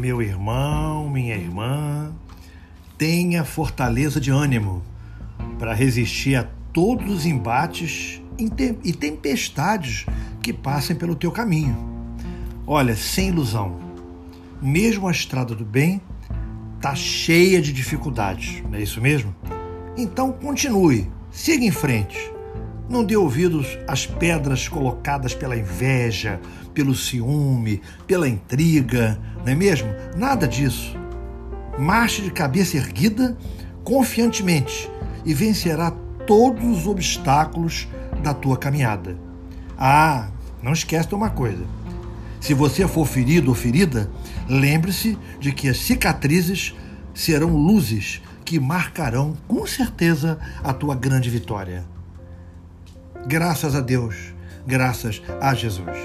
Meu irmão, minha irmã, tenha fortaleza de ânimo para resistir a todos os embates e tempestades que passem pelo teu caminho. Olha, sem ilusão, mesmo a estrada do bem está cheia de dificuldades, não é isso mesmo? Então continue, siga em frente. Não dê ouvidos às pedras colocadas pela inveja, pelo ciúme, pela intriga, não é mesmo? Nada disso. Marche de cabeça erguida, confiantemente, e vencerá todos os obstáculos da tua caminhada. Ah, não esquece de uma coisa. Se você for ferido ou ferida, lembre-se de que as cicatrizes serão luzes que marcarão com certeza a tua grande vitória. Graças a Deus, graças a Jesus.